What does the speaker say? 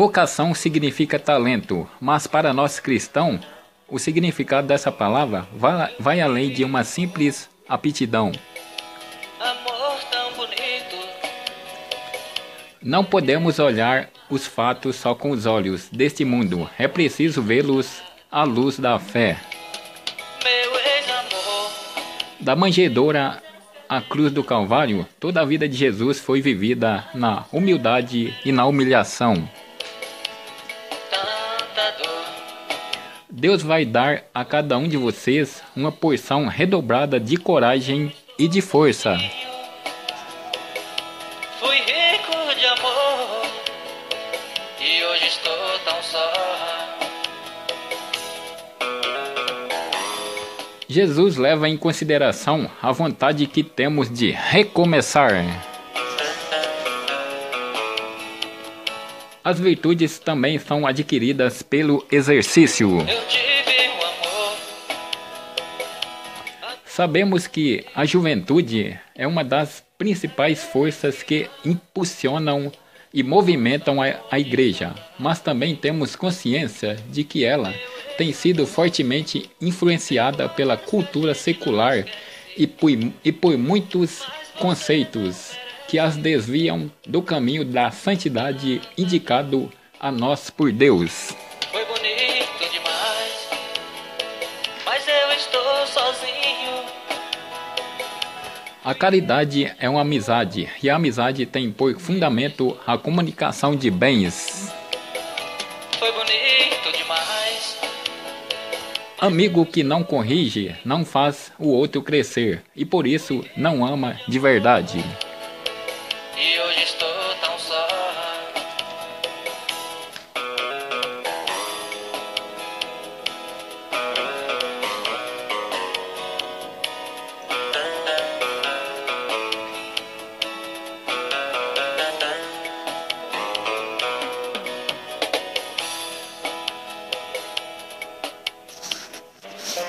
Vocação significa talento, mas para nós cristãos, o significado dessa palavra vai, além de uma simples aptidão. Não podemos olhar os fatos só com os olhos deste mundo, é preciso vê-los à luz da fé. Da manjedoura à cruz do Calvário, toda a vida de Jesus foi vivida na humildade e na humilhação. Deus vai dar a cada um de vocês uma porção redobrada de coragem e de força. Fui rico de amor e hoje estou tão só. Jesus leva em consideração a vontade que temos de recomeçar. As virtudes também são adquiridas pelo exercício. Sabemos que a juventude é uma das principais forças que impulsionam e movimentam a, a igreja, mas também temos consciência de que ela tem sido fortemente influenciada pela cultura secular e por, e por muitos conceitos que as desviam do caminho da santidade indicado a nós por Deus. Foi bonito demais, mas eu estou sozinho. A caridade é uma amizade e a amizade tem por fundamento a comunicação de bens. Foi bonito demais, Amigo que não corrige não faz o outro crescer e por isso não ama de verdade. E hoje estou tão só.